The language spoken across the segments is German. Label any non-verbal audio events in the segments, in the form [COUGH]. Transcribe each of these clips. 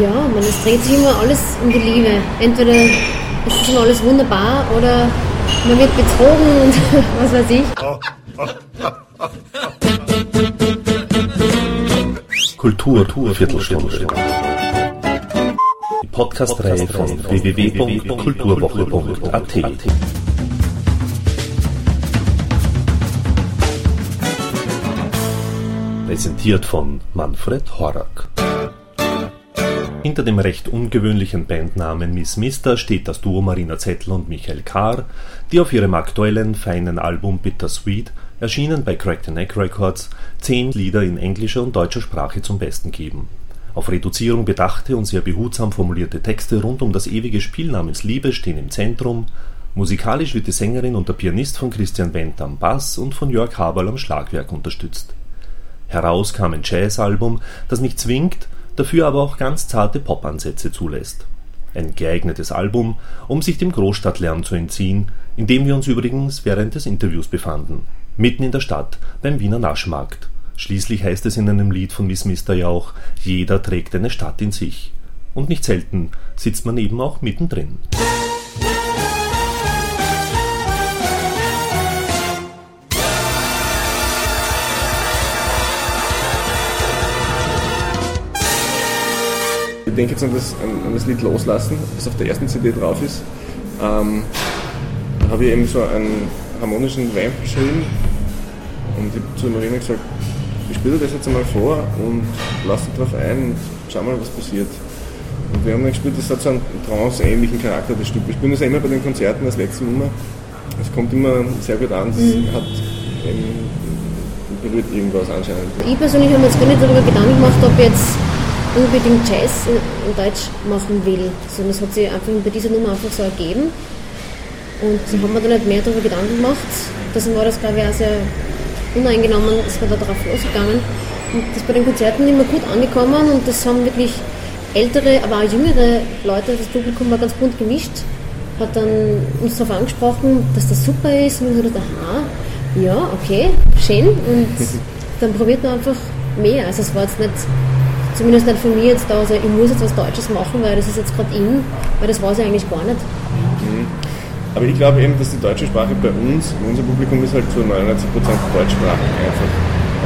Ja, man, es dreht sich immer alles um die Liebe. Entweder ist es immer alles wunderbar oder man wird betrogen und [LAUGHS] was weiß ich. Kultur, Viertelstunde. Die Podcast-Reihe von www.kulturwoche.at. Präsentiert von Manfred Horak. Hinter dem recht ungewöhnlichen Bandnamen Miss Mister steht das Duo Marina Zettel und Michael Kahr, die auf ihrem aktuellen feinen Album Bittersweet, erschienen bei Crack the Neck Records, zehn Lieder in englischer und deutscher Sprache zum Besten geben. Auf Reduzierung bedachte und sehr behutsam formulierte Texte rund um das ewige Spiel namens Liebe stehen im Zentrum. Musikalisch wird die Sängerin und der Pianist von Christian Wendt am Bass und von Jörg Haberl am Schlagwerk unterstützt. Heraus kam ein Jazzalbum, das nicht zwingt, dafür aber auch ganz zarte Popansätze zulässt. Ein geeignetes Album, um sich dem Großstadtlärm zu entziehen, in dem wir uns übrigens während des Interviews befanden. Mitten in der Stadt, beim Wiener Naschmarkt. Schließlich heißt es in einem Lied von Miss Mister ja auch, jeder trägt eine Stadt in sich. Und nicht selten sitzt man eben auch mittendrin. Ich denke jetzt an das, an, das Lied Loslassen, das auf der ersten CD drauf ist. Ähm, da habe ich eben so einen harmonischen Vamp geschrieben und ich habe zu Marina gesagt, ich spiele das jetzt einmal vor und lass dich drauf ein und schau mal, was passiert. Und wir haben dann gespielt, das hat so einen trance-ähnlichen Charakter, das Stück. Wir spielen das ja immer bei den Konzerten als letzte Nummer. Es kommt immer sehr gut an, es mhm. hat eben, berührt irgendwas anscheinend. Ich persönlich habe mir jetzt gar nicht darüber Gedanken gemacht, ob jetzt unbedingt Jazz in Deutsch machen will, sondern es hat sich einfach bei dieser Nummer einfach so ergeben. Und ich habe mir da nicht mehr darüber Gedanken gemacht. Deswegen war das, glaube ich, auch sehr uneingenommen, ist man da drauf losgegangen. Und das ist bei den Konzerten immer gut angekommen und das haben wirklich ältere, aber auch jüngere Leute, das Publikum war ganz bunt gemischt, hat dann uns darauf angesprochen, dass das super ist und ich habe gedacht, aha, ja, okay, schön und [LAUGHS] dann probiert man einfach mehr. Also es war jetzt nicht zumindest nicht von mir jetzt da, also ich muss jetzt was Deutsches machen, weil das ist jetzt gerade in, weil das war es ja eigentlich gar nicht. Mhm. Aber ich glaube eben, dass die deutsche Sprache bei uns, unser Publikum ist halt zu 99% deutschsprachig einfach.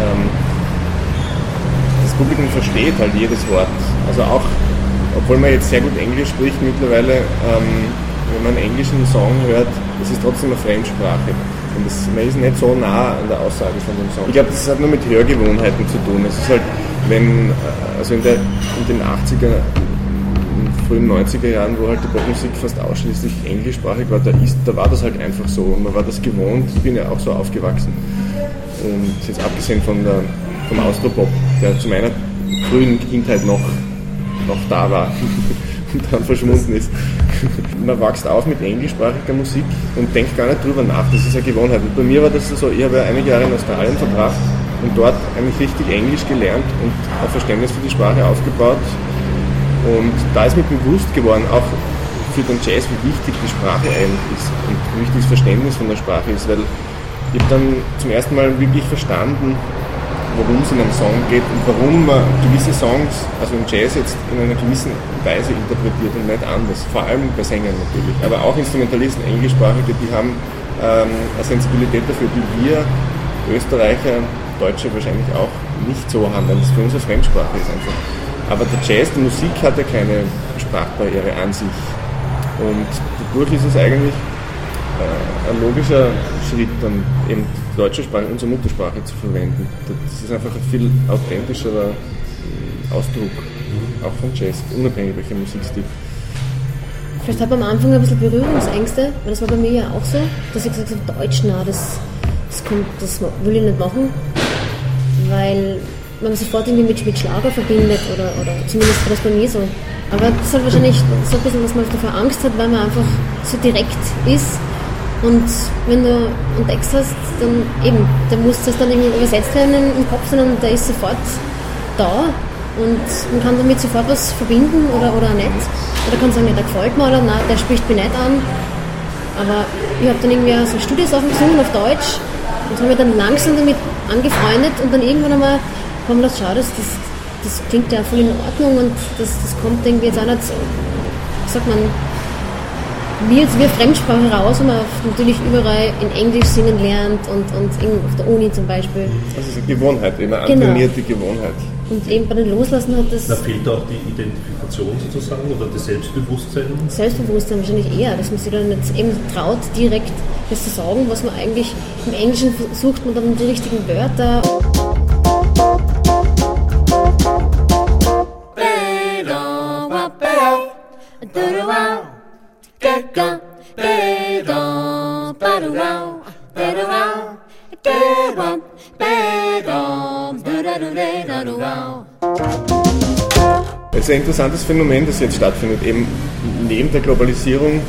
Ähm, das Publikum versteht halt jedes Wort. Also auch, obwohl man jetzt sehr gut Englisch spricht mittlerweile, ähm, wenn man einen englischen Song hört, das ist trotzdem eine Fremdsprache. Und das, man ist nicht so nah an der Aussage von dem Song. Ich glaube, das hat nur mit Hörgewohnheiten zu tun. Es ist halt wenn, äh, also in, der, in den 80er, frühen 90er Jahren, wo halt die Popmusik fast ausschließlich englischsprachig war, da, ist, da war das halt einfach so. Man war das gewohnt, ich bin ja auch so aufgewachsen. Und jetzt abgesehen von der, vom Austropop, der zu meiner frühen Kindheit noch, noch da war [LAUGHS] und dann verschwunden ist. [LAUGHS] Man wächst auf mit englischsprachiger Musik und denkt gar nicht drüber nach. Das ist eine Gewohnheit. Und bei mir war das so, ich habe ja einige Jahre in Australien verbracht und dort eigentlich richtig Englisch gelernt und ein Verständnis für die Sprache aufgebaut. Und da ist mir bewusst geworden, auch für den Jazz, wie wichtig die Sprache eigentlich ist und wie wichtig das Verständnis von der Sprache ist, weil ich habe dann zum ersten Mal wirklich verstanden, worum es in einem Song geht und warum man gewisse Songs, also im Jazz jetzt in einer gewissen Weise interpretiert und nicht anders. Vor allem bei Sängern natürlich. Aber auch Instrumentalisten, Englischsprachige, die haben ähm, eine Sensibilität dafür, die wir Österreicher Deutsche wahrscheinlich auch nicht so haben, weil das für uns eine Fremdsprache ist einfach. Aber der Jazz, die Musik hat ja keine Sprachbarriere an sich. Und dadurch ist es eigentlich äh, ein logischer Schritt, dann eben die deutsche Sprache, unsere Muttersprache zu verwenden. Das ist einfach ein viel authentischerer äh, Ausdruck, auch von Jazz, unabhängig welcher Musikstil. Vielleicht hat man am Anfang ein bisschen Berührungsängste, weil das war bei mir ja auch so, dass ich gesagt habe, Deutsch, na, das, das, kommt, das will ich nicht machen man sofort irgendwie mit, mit Schlager verbindet oder, oder zumindest war das bei mir so. Aber das ist halt wahrscheinlich so ein bisschen, dass man davor Angst hat, weil man einfach so direkt ist. Und wenn du einen Text hast, dann eben, der muss das dann irgendwie übersetzt werden im Kopf, sondern der ist sofort da und man kann damit sofort was verbinden oder, oder auch nicht. Oder kann sagen, ja, der gefällt mir oder nein, der spricht mich nicht an. Aber ich habe dann irgendwie so Studiosachen gesungen auf Deutsch und habe mich dann langsam damit angefreundet und dann irgendwann einmal wir das schau, das, das, das klingt ja voll in Ordnung und das, das kommt irgendwie jetzt auch nicht, so, sagt man, wie jetzt wie eine Fremdsprache raus, wo man natürlich überall in Englisch singen lernt und, und auf der Uni zum Beispiel. Das ist eine Gewohnheit, eine genau. antrainierte Gewohnheit. Und eben bei den Loslassen hat das. Da fehlt auch die Identifikation sozusagen oder das Selbstbewusstsein? Selbstbewusstsein wahrscheinlich eher, dass man sich dann jetzt eben traut, direkt das zu sagen, was man eigentlich im Englischen sucht man dann die richtigen Wörter. Es ein interessantes Phänomen, das jetzt stattfindet. Eben neben der Globalisierung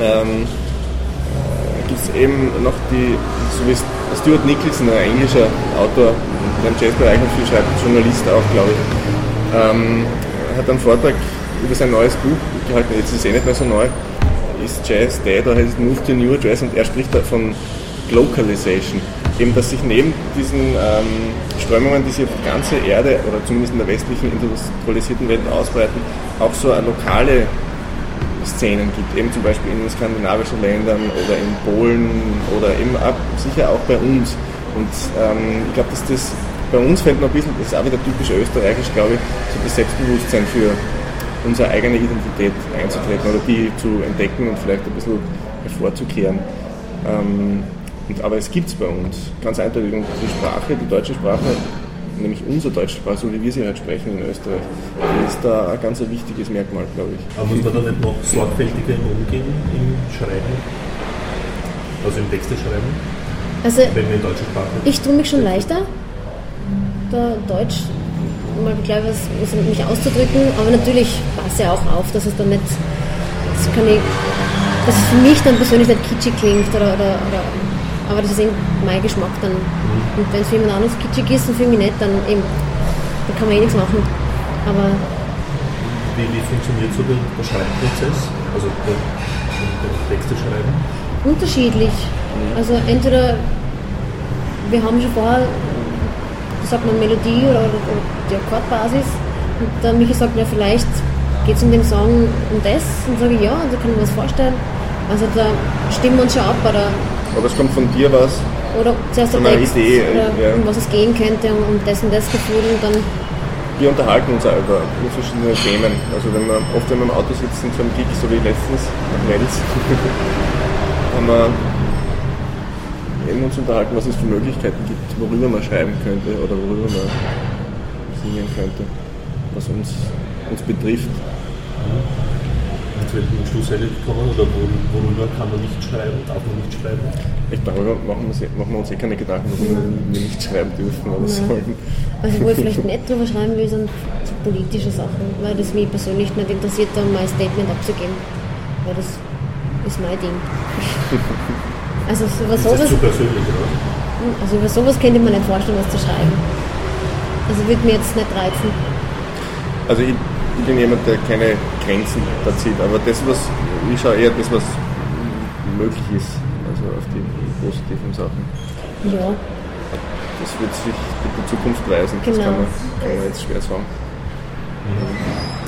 ähm, gibt es eben noch die, so wie Stuart Nicholson, ein englischer Autor, der im Jazzbereich und viel schreibt, Journalist auch, glaube ich, ähm, hat einen Vortrag über sein neues Buch gehalten, jetzt ist es eh nicht mehr so neu, ist Jazz Dead oder heißt Move to New Jazz und er spricht da von Localization. Eben, dass sich neben diesen ähm, Strömungen, die sich auf die ganze Erde oder zumindest in der westlichen industrialisierten Welt ausbreiten, auch so lokale Szenen gibt, eben zum Beispiel in skandinavischen Ländern oder in Polen oder eben auch, sicher auch bei uns. Und ähm, ich glaube, dass das bei uns fällt noch ein bisschen, das ist auch wieder typisch österreichisch, glaube ich, so das Selbstbewusstsein für unsere eigene Identität einzutreten oder die zu entdecken und vielleicht ein bisschen hervorzukehren. Ähm, und, aber es gibt es bei uns ganz eindeutig. Und die Sprache, die deutsche Sprache, nämlich unsere deutsche Sprache, so wie wir sie halt sprechen in Österreich, ist da ein ganz ein wichtiges Merkmal, glaube ich. Aber muss man da nicht noch sorgfältiger umgehen im Schreiben? Also im Texte schreiben? Also, wenn wir in deutscher Sprache. Ich tue mich schon leichter, da Deutsch mal gleich was, was mich auszudrücken, aber natürlich passe ja auch auf, dass es dann nicht, das kann ich, dass es für mich dann persönlich nicht kitschig klingt oder, oder, oder aber das ist eben mein Geschmack dann. Mhm. Und wenn es für jemand anderes kitschig ist und für mich nicht, dann eben, dann kann man eh nichts machen. Aber wie, wie funktioniert so der, der Schreibprozess? Also der, der Texte schreiben? Unterschiedlich. Also entweder wir haben schon vorher, sagt man Melodie oder, oder die Akkordbasis und der Michi sagt, ja vielleicht geht es in dem Song um das und sage ich ja, und da kann ich mir was vorstellen. Also da stimmen wir uns schon ab oder aber es kommt von dir was? Oder zuerst Text, Idee, oder ja. um was es gehen könnte, um das und das Gefühl und dann... Wir unterhalten uns auch über, verschiedene Themen. Also wenn wir oft wenn wir im Auto sitzen zum Gig, so wie letztens nach Wels, [LAUGHS] haben wir eben uns unterhalten, was es für Möglichkeiten gibt, worüber man schreiben könnte oder worüber man singen könnte, was uns, uns betrifft welchem Schluss gekommen oder worüber kann man nicht schreiben, darf man nicht schreiben? Ich darüber machen wir, machen wir uns eh keine Gedanken, worüber wir nicht schreiben dürfen oder ja. sollen. Also wo ich vielleicht nicht drüber schreiben will, sind so politische Sachen, weil das mich persönlich nicht interessiert, da mein Statement abzugeben. Weil das ist mein Ding. [LAUGHS] Also über sowas. Ist das zu persönlich, oder? Also über sowas könnte man nicht vorstellen, was zu schreiben. Also würde mir jetzt nicht reizen. Also ich ich bin jemand, der keine Grenzen da zieht, aber das, was, ich schaue eher das, was möglich ist, also auf die positiven Sachen. Ja. Das wird sich mit der Zukunft weisen, genau. das kann man, kann man jetzt schwer sagen.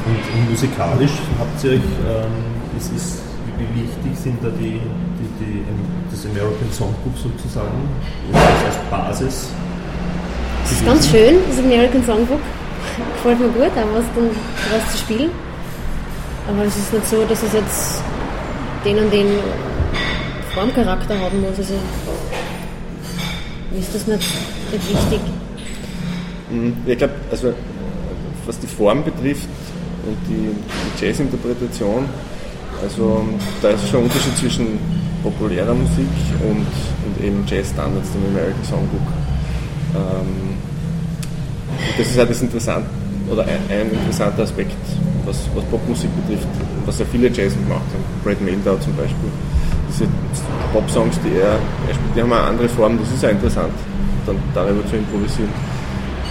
Und, und musikalisch habt ihr euch, ähm, ist, ist, wie wichtig sind da die, die, die, das American Songbook sozusagen als Basis? Das ist ganz schön, das American Songbook [LAUGHS] gefällt mir gut, auch was, dann, was zu spielen. Aber es ist nicht so, dass es jetzt den und den Formcharakter haben muss. Also ist das nicht, nicht wichtig. Mhm. Ich glaube, also was die Form betrifft und die, Jazz-Interpretation, also da ist schon ein Unterschied zwischen populärer Musik und, und eben Jazz-Standards, dem American Songbook. Ähm, das ist halt das Interessante, oder ein, ein, interessanter Aspekt, was, was Popmusik betrifft, was ja viele Jazz gemacht haben. Brad Mehldau zum Beispiel. Diese Pop-Songs, die er, er spielt, die haben eine andere Form, das ist ja interessant, dann darüber zu improvisieren.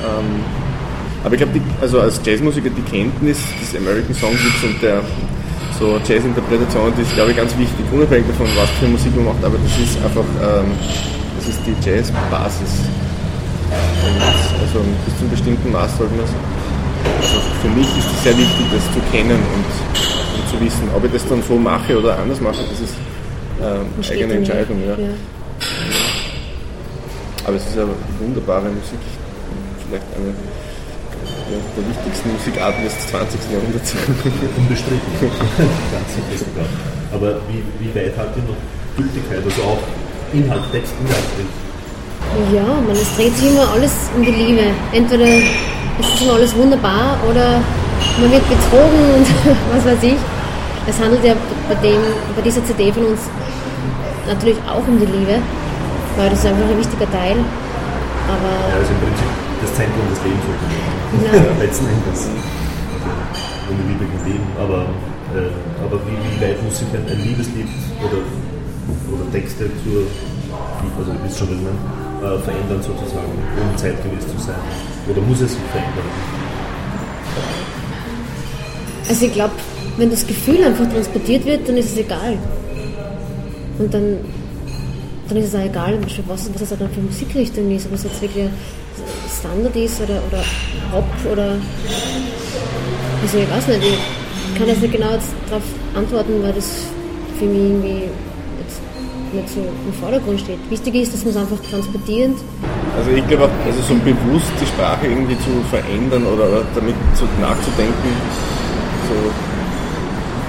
Ähm, aber ich glaube, also als Jazzmusiker die Kenntnis des American Songbooks und der so Jazz-Interpretation, die ist glaube ich ganz wichtig, unabhängig davon, was für Musik man macht, aber das ist einfach, ähm, das ist die Jazz-Basis. Also bis zu einem bestimmten Maß sollte man es. Also für mich ist es sehr wichtig, das zu kennen und, und, zu wissen. Ob ich das dann so mache oder anders mache, das ist äh, eigene Entscheidung. Ja. ja. Aber es ist eine wunderbare Musik. Vielleicht eine der, der wichtigsten Musikarten des 20. Jahrhunderts. [LAUGHS] Unbestritten. Ganz sicher sogar. Aber wie, wie weit hat die noch Gültigkeit? Also auch Inhalt, Text, inhaltlich? Ja, man, es dreht sich immer alles um die Liebe. Entweder ist es immer alles wunderbar oder man wird betrogen [LAUGHS] und was weiß ich. Es handelt ja bei, dem, bei dieser CD von uns natürlich auch um die Liebe, weil das ist einfach ein wichtiger Teil. Aber ja, also im Prinzip das Zentrum des Lebens ja. [LAUGHS] letzten Endes. Ohne Liebe kein Leben. Aber, äh, aber wie, wie, weit muss sich ein, ein Liebeslied oder, oder Texte zur, also ihr wisst schon, was ich meine, äh, verändern sozusagen, um zeitgemäß zu sein? Oder muss es sich verändern? Also ich glaube, wenn das Gefühl einfach transportiert wird, dann ist es egal. Und dann, dann ist es auch egal, was, was es dann für Musikrichtung ist, ob es jetzt wirklich Standard ist oder, oder Pop oder also ich weiß nicht, ich kann jetzt nicht genau darauf antworten, weil das für mich irgendwie nicht so im Vordergrund steht. Wichtig ist, dass man es einfach transportiert. Also ich glaube auch, also so bewusst die Sprache irgendwie zu verändern oder, damit so nachzudenken, so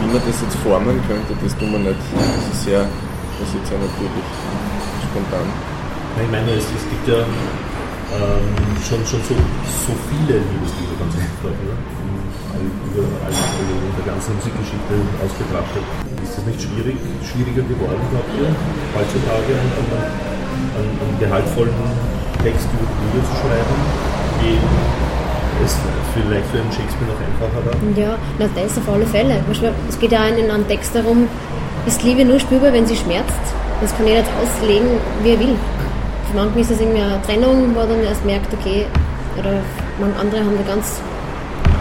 wie man das jetzt formen könnte, das tun wir nicht. Das ist sehr, das ist ja natürlich spontan. Ich meine, es, es gibt ja ähm, schon, schon so, so viele Liebeslieder ganz einfach, ne? über alle, in der ganzen Musikgeschichte ausgetrachtet. Ist das nicht schwierig, schwieriger geworden, glaubt ihr, heutzutage einen, einen, einen gehaltvollen Text über Liebe zu schreiben, wie es vielleicht für einen Shakespeare noch einfacher war? Ja, na, das auf alle Fälle. Es geht ja in einem Text darum, ist Liebe nur spürbar, wenn sie schmerzt? Das kann jeder jetzt auslegen, wie er will. Für manchen ist das irgendwie eine Trennung, wo dann erst merkt, okay, oder andere haben eine ganz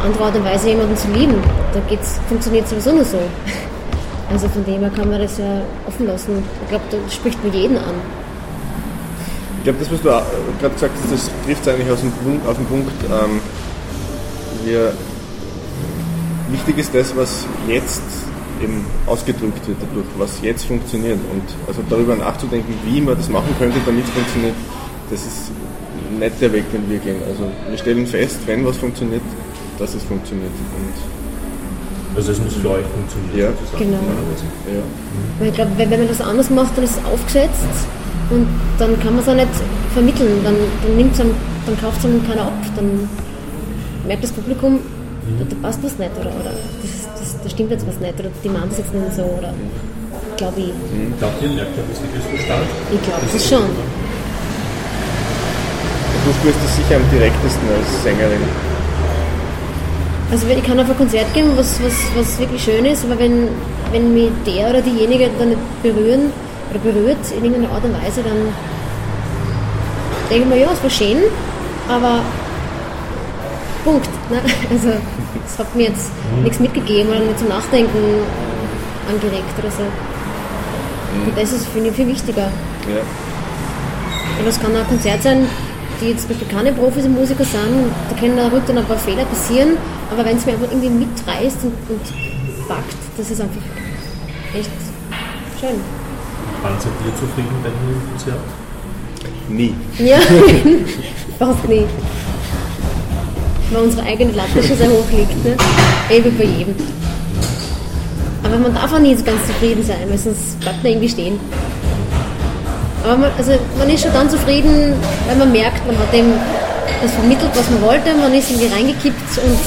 andere Art und Weise, jemanden zu lieben. Da funktioniert sowieso nur so. Also von dem her kann man das ja offen lassen. Ich glaube, da spricht man jeden an. Ich glaube, das, was du gerade gesagt hast, das trifft eigentlich auf den Punkt. Auf den Punkt ähm, wir, wichtig ist das, was jetzt eben ausgedrückt wird dadurch, was jetzt funktioniert. Und also darüber nachzudenken, wie man das machen könnte, damit es funktioniert, das ist nicht der Weg, den wir gehen. Also wir stellen fest, wenn was funktioniert, dass es funktioniert. Und also es muss für euch funktionieren. Ja, sozusagen. genau. Ja. Weil ich glaube, wenn man das anders macht, dann ist es aufgesetzt und dann kann man es auch nicht vermitteln. Dann, dann, nimmt's einem, dann kauft es einem keiner ab. Dann merkt das Publikum, mhm. da, passt was nicht oder, oder das, das, da stimmt jetzt was nicht oder die meint das jetzt nicht so. Oder, glaube ich. Mhm. Glaubt ihr, merkt ihr das wirklich so stark? Ich glaube das schon. Du spürst das sicher am direktesten als Sängerin. Also ich kann auf ein Konzert gehen, was, was, was wirklich schön ist, aber wenn, wenn mich der oder diejenige dann nicht berühren oder berührt in irgendeiner Art und Weise, dann denke ich mir, ja, es war schön, aber Punkt. Ne? [LAUGHS] Also es hat mir jetzt mhm. nichts mitgegeben oder nicht zum Nachdenken angeregt oder so. Mhm. Und das ist, finde ich, viel wichtiger. Ja. Und das kann ein Konzert sein, die jetzt zum Beispiel keine Profis und Musiker sind, da können da ruhig dann ein paar Fehler passieren, aber wenn es mir einfach irgendwie mitreißt und, und packt, das ist einfach echt schön. Waren Sie dir zufrieden bei dem Konzert? Nie. Ja, [LAUGHS] fast nie. Weil unsere eigene Latte schon sehr hoch liegt, ne? Ewig bei jedem. Aber man darf auch nie so ganz zufrieden sein, weil sonst bleibt man irgendwie stehen. Aber man, also man ist schon dann zufrieden, wenn man merkt, man hat dem das vermittelt, was man wollte, man ist irgendwie reingekippt und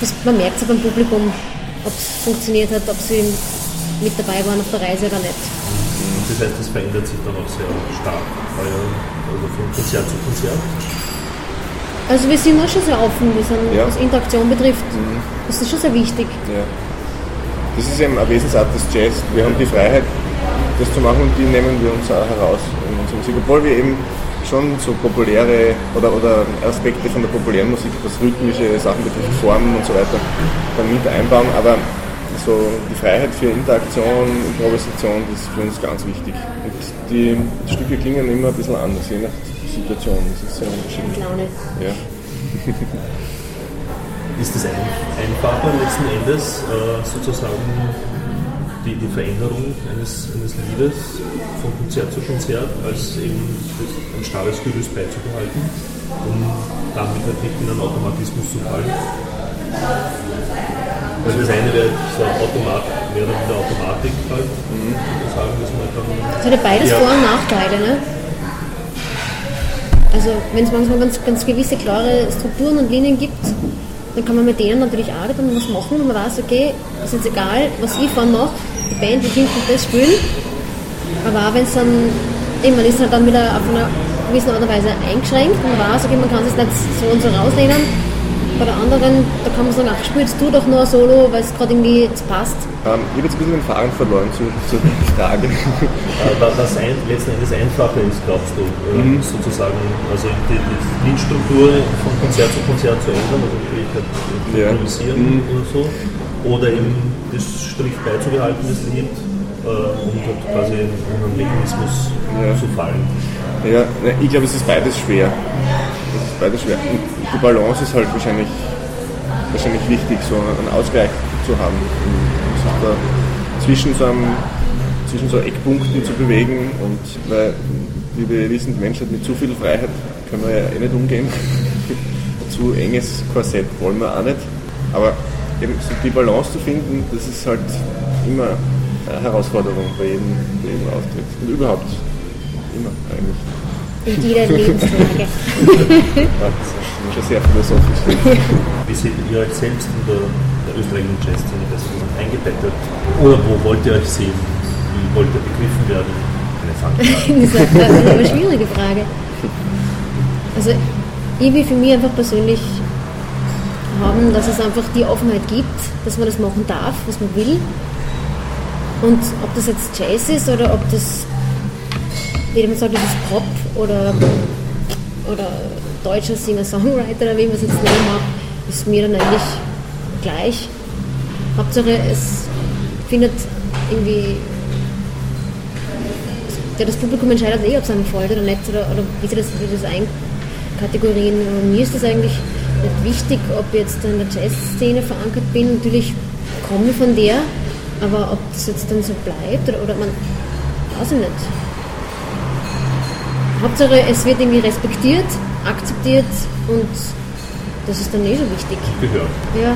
das, man merkt es beim Publikum, ob es funktioniert hat, ob sie mit dabei waren auf der Reise oder nicht. Das heißt, das verändert sich dann auch sehr stark, also von Konzert zu Konzert. Also wir sind auch schon sehr offen, sind, ja. was Interaktion betrifft. Mhm. Das ist schon sehr wichtig. Ja. Das ist eben eine Wesensart des Jazz. Wir haben die Freiheit, das zu machen und die nehmen wir uns auch heraus in unserer Musik. Obwohl wir eben schon so populäre oder, oder Aspekte von der populären Musik, was rhythmische Sachen betrifft, Formen und so weiter, dann mit einbauen, aber so die Freiheit für Interaktion, Improvisation, das ist für uns ganz wichtig. Und die Stücke klingen immer ein bisschen anders, je nach Situation. Das ist sehr unterschiedlich. Ja. Ist es ein, einfacher letzten Endes äh, sozusagen die, die Veränderung eines, eines Liedes von Konzert zu Konzert, als eben ein starres Gerüst beizubehalten, um damit halt nicht in einen Automatismus zu fallen? Also das eine wäre so Automat, mehr oder weniger Automatik halt, mhm. sagen, dass man dann. Das hat ja beides ja. Vor- und Nachteile, ne? Also wenn es manchmal ganz, ganz gewisse klare Strukturen und Linien gibt, dann kann man mit denen natürlich arbeiten und was machen und man weiß, okay, es ist jetzt egal, was ich vorne mache, die Band wird hinten das spielen, aber auch wenn es dann, eben, man ist halt dann wieder auf einer gewissen Art und Weise eingeschränkt und man weiß, okay, man kann es nicht so und so rauslehnen, bei der anderen, da kann man sagen, ach, spielst du doch nur ein Solo, weil es gerade irgendwie jetzt passt. Ähm, ich habe jetzt ein bisschen den Faden verloren zu, zur Frage. Was ein, letzten Endes einfacher ist, glaubst du, äh, mhm. sozusagen, also die, die Liedstruktur von Konzert zu Konzert zu ändern, also vielleicht halt improvisieren ja. mhm. oder so, oder eben das Strich beizubehalten, das Lied, äh, und halt quasi in einen Mechanismus ja. zu fallen. Ja, ich glaube, es ist beides schwer. Es ist beides schwer. Und die Balance ist halt wahrscheinlich, wahrscheinlich wichtig, so einen Ausgleich zu haben. Da zwischen so, einem, zwischen so Eckpunkten zu bewegen und weil, wie wir wissen, die Menschheit mit zu viel Freiheit können wir ja eh nicht umgehen. [LAUGHS] zu enges Korsett wollen wir auch nicht. Aber eben so die Balance zu finden, das ist halt immer eine Herausforderung bei jedem, bei jedem Auftritt. Und überhaupt immer eigentlich. In jeder [LAUGHS] Lebenslage. das ist schon sehr philosophisch. [LAUGHS] Wie seht ihr euch selbst in der, der österreichischen Jazzszene das eingebettet? Oder wo wollt ihr euch sehen? Wie wollt ihr begriffen werden? Eine Fangfrage. [LAUGHS] das ist eine schwierige Frage. Also ich will für mich einfach persönlich haben, dass es einfach die Offenheit gibt, dass man das machen darf, was man will. Und ob das jetzt Jazz ist oder ob das wie man sagt, das ist Pop oder, oder deutscher Singer-Songwriter oder wie man es jetzt nennen mag, ist mir dann eigentlich gleich. Hauptsache es findet irgendwie ja, das Publikum entscheidet eh, ob es einem folgt oder nicht, oder, oder wie sie das, wie das einkategorieren. Und mir ist das eigentlich nicht wichtig, ob ich jetzt in der Jazzszene verankert bin. Natürlich komme ich von der, aber ob das jetzt dann so bleibt oder, oder man, weiß ich nicht. Hauptsache, es wird irgendwie respektiert, akzeptiert und das ist dann eh so wichtig. Gehört. Ja,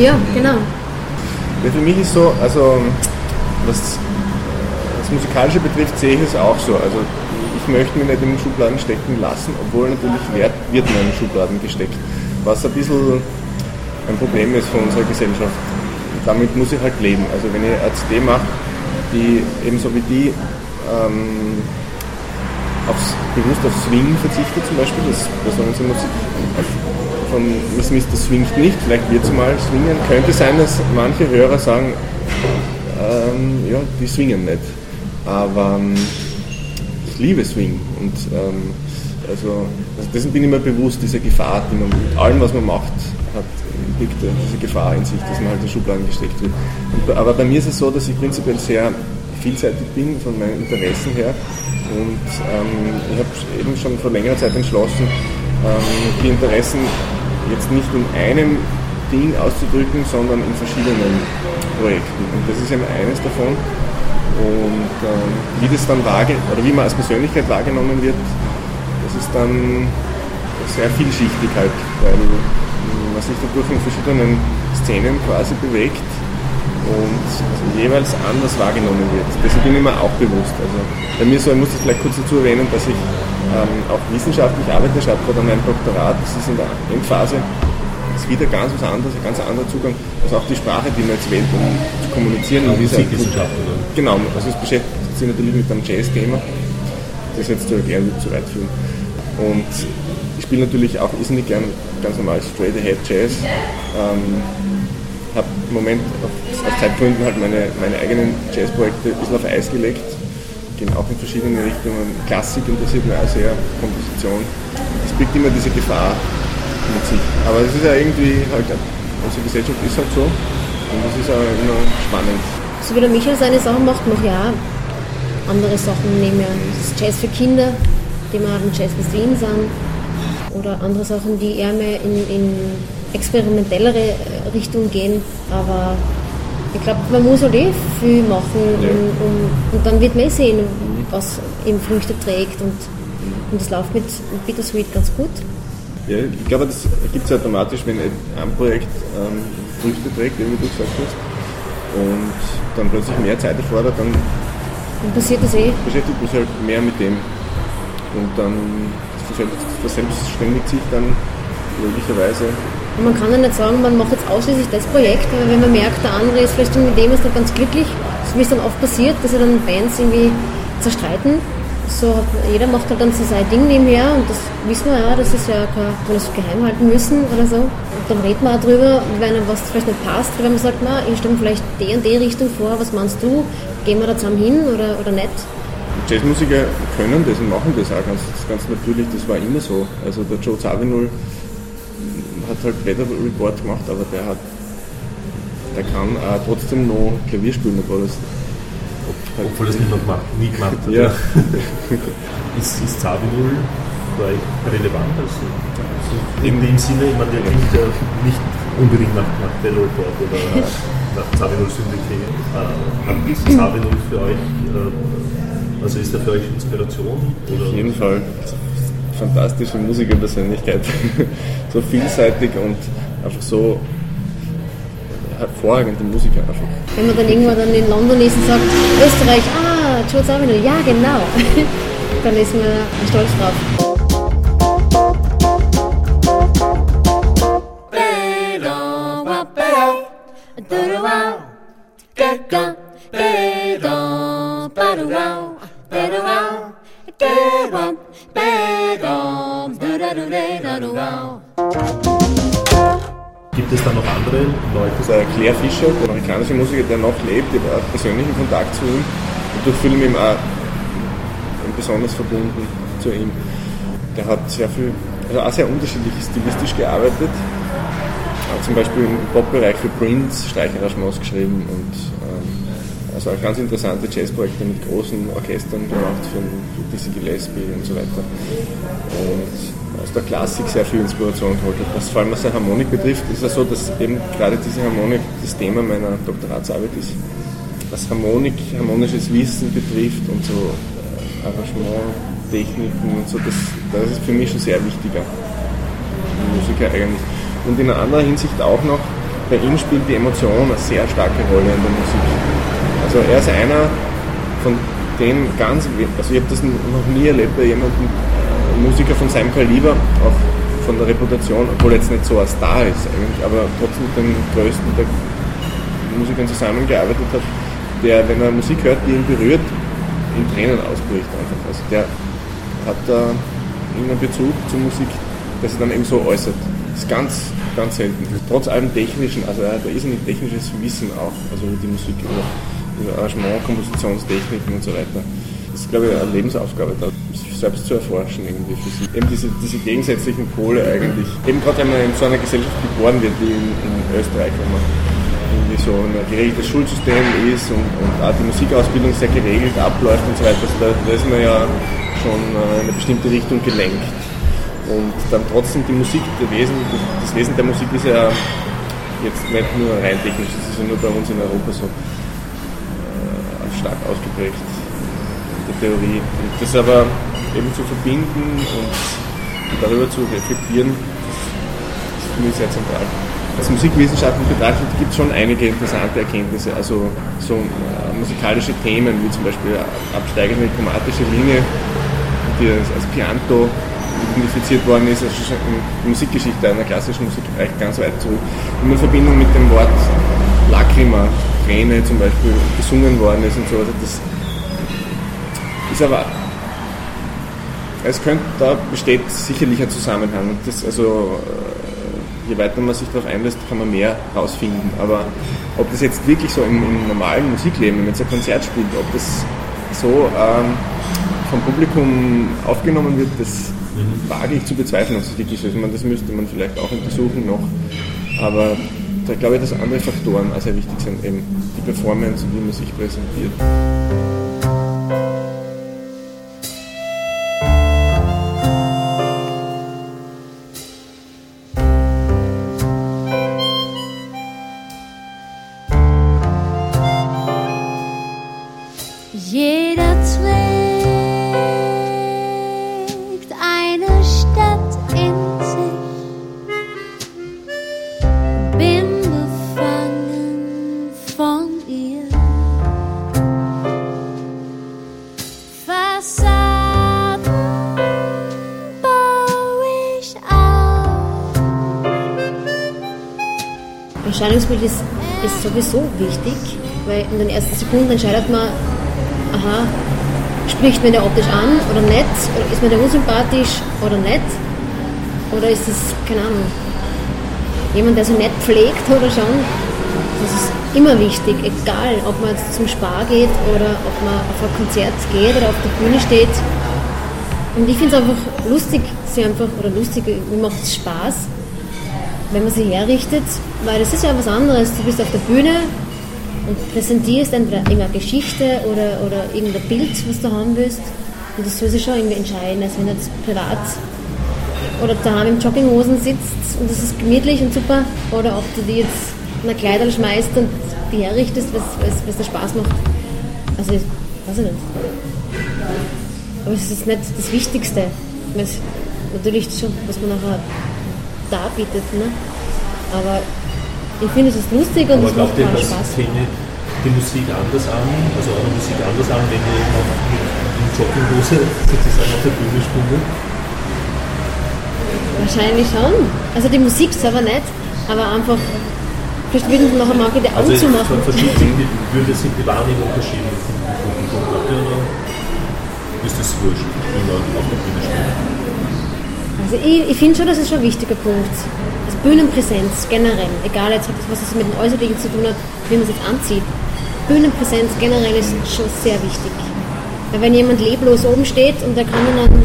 ja genau. Ja, für mich ist so, also was das Musikalische betrifft, sehe ich es auch so. Also ich möchte mich nicht in den Schubladen stecken lassen, obwohl natürlich Wert wird in den Schubladen gesteckt. Was ein bisschen ein Problem ist für unsere Gesellschaft. Damit muss ich halt leben. Also wenn ich CD mache, die ebenso wie die ähm, aufs, bewusst auf Swing verzichtet zum Beispiel. Das, das unsere Musik von Miss Mister swingt nicht, vielleicht wird es mal swingen. Könnte sein, dass manche Hörer sagen, ähm, ja, die swingen nicht. Aber ähm, ich liebe Swing und ähm, also, also dessen bin ich mir bewusst, diese Gefahr, die man mit allem, was man macht, hat, liegt diese Gefahr in sich, dass man halt in Schubladen gesteckt wird. Und, aber bei mir ist es so, dass ich prinzipiell sehr vielseitig bin von meinen Interessen her und ähm, ich habe eben schon vor längerer Zeit entschlossen, ähm, die Interessen jetzt nicht in einem Ding auszudrücken, sondern in verschiedenen Projekten. Und das ist eben eines davon. Und ähm, wie das dann wahrge oder wie man als Persönlichkeit wahrgenommen wird, das ist dann sehr vielschichtig halt, weil man sich dadurch in verschiedenen Szenen quasi bewegt und jeweils anders wahrgenommen wird. Dessen bin ich mir auch bewusst. Also bei mir so, ich muss das vielleicht kurz dazu erwähnen, dass ich ähm, auch wissenschaftlich arbeite, schreibe gerade an meinem Doktorat, das ist in der Endphase, das ist wieder ganz was anderes, ein ganz anderer Zugang, also auch die Sprache, die man jetzt wählt, um zu kommunizieren. Ja, Musikwissenschaft, oder? Genau, also es beschäftigt sich natürlich mit einem Jazz-Thema, das jetzt zu erklären wird zu weit führen. Und ich spiele natürlich auch irrsinnig gern ganz normal Straight Ahead Jazz. Ähm, habe im Moment auf, aus Zeitgründen halt meine, meine eigenen Jazzprojekte ein bisschen auf Eis gelegt. Gehen auch in verschiedene Richtungen. Klassik interessiert mich auch sehr, Komposition. Es birgt immer diese Gefahr mit sich. Aber es ist ja irgendwie halt, unsere Gesellschaft ist halt so und das ist auch immer spannend. So wie der Michael seine Sachen macht, mache ich auch andere Sachen. Nehmen das Jazz für Kinder, Thema den Jazz bis Wien sind oder andere Sachen, die eher mehr in, in experimentellere äh, Richtung gehen. Aber ich glaube, man muss halt eh viel machen ja. um, um, und dann wird man eh sehen, was eben Früchte trägt und, und das läuft mit Bittersweet ganz gut. Ja, ich glaube, das gibt es automatisch, wenn ein Projekt ähm, Früchte trägt, wie du gesagt hast, und dann plötzlich mehr Zeit erfordert, dann, dann passiert das eh. beschäftigt man sich halt mehr mit dem. Und dann verselbstständigt sich dann möglicherweise. Und man kann ja nicht sagen, man macht jetzt ausschließlich das Projekt, weil wenn man merkt, der andere ist vielleicht mit dem ist nicht ganz glücklich, so wie es dann oft passiert, dass er dann Bands irgendwie zerstreiten so jeder macht halt dann so sein Ding nebenher und das wissen wir ja, das ist ja kein, man das geheim halten müssen oder so. Und dann redet man auch drüber, wenn einem was vielleicht nicht passt, wenn man sagt, na, ich stelle vielleicht die und die Richtung vor, was meinst du, gehen wir da zusammen hin oder, oder nicht? Jazzmusiker können das und machen das auch ganz, ganz natürlich, das war immer so. Also der Joe Zawinul hat halt Weather Report gemacht, aber der hat der kann auch trotzdem noch Klavier spielen, obwohl das obwohl das niemand macht, nie gemacht hat. Ja. [LAUGHS] ist, ist Zavi 0 für euch relevant? Also, also in dem Sinne, ich meine, der klingt ja nicht unbedingt nach, nach Battle Report oder nach 0 Syndicate. Äh, ist 0 für euch, äh, also ist er für euch Inspiration? Oder? Auf jeden Fall. Fantastische Musikerpersönlichkeit. [LAUGHS] so vielseitig und einfach so hervorragende Musiker einfach. Wenn man dann irgendwann dann in London ist und sagt, Österreich, ah, Joe Zawinul, ja genau, [LAUGHS] dann ist man stolz drauf. Amerikanische Musiker, der noch lebt, ich habe persönlichen Kontakt zu ihm und durch fühle mich auch besonders verbunden zu ihm. Der hat sehr viel, also auch sehr unterschiedlich stilistisch gearbeitet. Hat zum Beispiel im Pop-Bereich für Prince Streicharrangements geschrieben und ähm, also auch ganz interessante Jazzprojekte mit großen Orchestern gemacht für, für Dizzy Gillespie und so weiter. Und aus der Klassik sehr viel Inspiration geholt hat. Was vor allem was die Harmonik betrifft, ist es so, dass eben gerade diese Harmonik das Thema meiner Doktoratsarbeit ist. Was Harmonik, harmonisches Wissen betrifft und so äh, Arrangementtechniken und so, das, das ist für mich schon sehr wichtiger. Musiker eigentlich. Und in einer anderen Hinsicht auch noch, bei ihm spielt die Emotion eine sehr starke Rolle in der Musik. Also er ist einer von den ganz, also ich habe das noch nie erlebt bei jemandem, Musiker von seinem Kaliber, auch von der Reputation, obwohl er jetzt nicht so ein Star ist eigentlich, aber trotzdem mit den größten der Musikern zusammengearbeitet hat, der, wenn er Musik hört, die ihn berührt, in Tränen ausbricht einfach. Also der hat da einen Bezug zur Musik, der sich dann eben so äußert. Das ist ganz, ganz selten. Trotz allem technischen, also er hat ein technisches Wissen auch, also die Musik über, Arrangement, Kompositionstechniken und so weiter. Das ist, glaube ich, eine Lebensaufgabe da, selbst zu erforschen irgendwie für sich. Eben diese, diese gegensätzlichen Pole eigentlich. Eben gerade wenn man in so einer Gesellschaft geboren wird wie in, in Österreich, wo man irgendwie so ein geregeltes Schulsystem ist und, und auch die Musikausbildung sehr geregelt abläuft und so weiter. Also da, da ist man ja schon in eine bestimmte Richtung gelenkt. Und dann trotzdem die Musik, Wesen, das Wesen der Musik ist ja jetzt nicht nur rein technisch, das ist ja nur bei uns in Europa so äh, stark ausgeprägt der Theorie. Das aber eben zu verbinden und darüber zu reflektieren, das ist für mich sehr zentral. Als Musikwissenschaften betrachtet gibt es schon einige interessante Erkenntnisse, also so äh, musikalische Themen wie zum Beispiel absteigende chromatische Linie, die als Pianto identifiziert worden ist, also schon in der Musikgeschichte einer klassischen Musik reicht ganz weit zurück. Und in Verbindung mit dem Wort Lacrima, Träne zum Beispiel, gesungen worden ist und so. Also das ist aber, es könnte, da besteht sicherlich ein Zusammenhang. Das, also, äh, je weiter man sich darauf einlässt, kann man mehr herausfinden. Aber ob das jetzt wirklich so im, im normalen Musikleben, wenn man jetzt ein Konzert spielt, ob das so ähm, vom Publikum aufgenommen wird, das mhm. wage ich zu bezweifeln, ob es wirklich so ist. meine, das müsste man vielleicht auch untersuchen noch. Aber da glaube ich, dass andere Faktoren auch sehr wichtig sind, eben die Performance und wie man sich präsentiert. Sowieso wichtig, weil in den ersten Sekunden entscheidet man, aha, spricht mir der optisch an oder nicht, oder ist mir der unsympathisch oder nicht, oder ist es, keine Ahnung, jemand, der sich nicht pflegt oder schon. Das ist immer wichtig, egal ob man jetzt zum Spar geht oder ob man auf ein Konzert geht oder auf der Bühne steht. Und ich finde es einfach lustig, sie einfach, oder lustig, mir macht es Spaß, wenn man sie herrichtet, weil das ist ja was anderes. Du bist auf der Bühne und präsentierst entweder irgendeine Geschichte oder, oder irgendein Bild, was du haben willst. Und das soll sich schon irgendwie entscheiden, als wenn du jetzt privat oder daheim im Jogginghosen sitzt und das ist gemütlich und super, oder ob du die jetzt in ein schmeißt und die herrichtest, was, was, was dir Spaß macht. Also, weiß ich nicht. Aber es ist nicht das Wichtigste. Es natürlich schon, was man nachher darbietet. Ne? Aber ich finde es ist lustig und es macht mal Spaß. Szene die Musik anders an, also eure Musik anders an, wenn ihr auch mit in Jogginghose sozusagen auf der Bühne spielt? Wahrscheinlich schon. Also die Musik selber nicht, aber einfach, vielleicht würden nachher manche die Augen also zumachen. Verschiedene, würde sich die Wahrnehmung verschieben vom ist das wurscht, wie man auf der Bühne spielt? Also ich, ich finde schon, das ist schon ein wichtiger Punkt. Also Bühnenpräsenz generell, egal jetzt, was es mit dem Äußerlichen zu tun hat, wie man sich anzieht. Bühnenpräsenz generell ist schon sehr wichtig. Weil wenn jemand leblos oben steht und der kann dann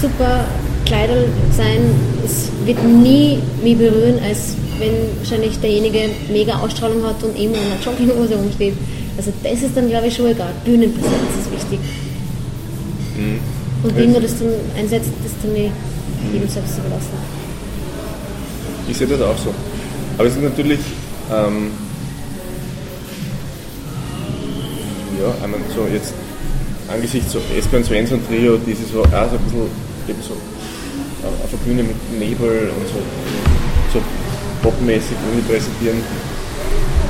super Kleider sein, es wird nie mich berühren, als wenn wahrscheinlich derjenige mega Ausstrahlung hat und immer in einer Jogginghose rumsteht. Also das ist dann glaube ich schon egal. Bühnenpräsenz ist wichtig. Mhm. Und wie man das dann einsetzt, das dann nicht jedem selbst überlassen. Ich sehe das auch so. Aber es ist natürlich, ähm, ja, ich meine, so jetzt angesichts so Espen Svensson Trio, die so, auch so ein bisschen eben so auf der Bühne mit Nebel und so, so popmäßig irgendwie präsentieren,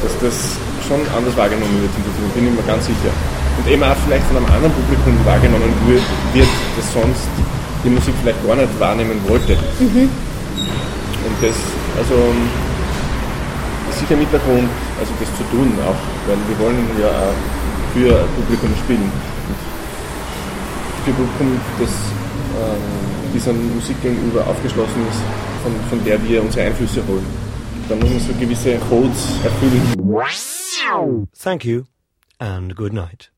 dass das schon anders wahrgenommen wird, bin ich mir ganz sicher und eben auch vielleicht von einem anderen Publikum wahrgenommen wird, das sonst die Musik vielleicht gar nicht wahrnehmen wollte. Mhm. Und das, also ist sicher mit der Grund, also das zu tun auch, weil wir wollen ja auch für Publikum spielen. Und für Publikum, das äh, dieser Musik gegenüber aufgeschlossen ist, von, von der wir unsere Einflüsse holen. Da muss man so gewisse Codes erfüllen. Thank you and good night.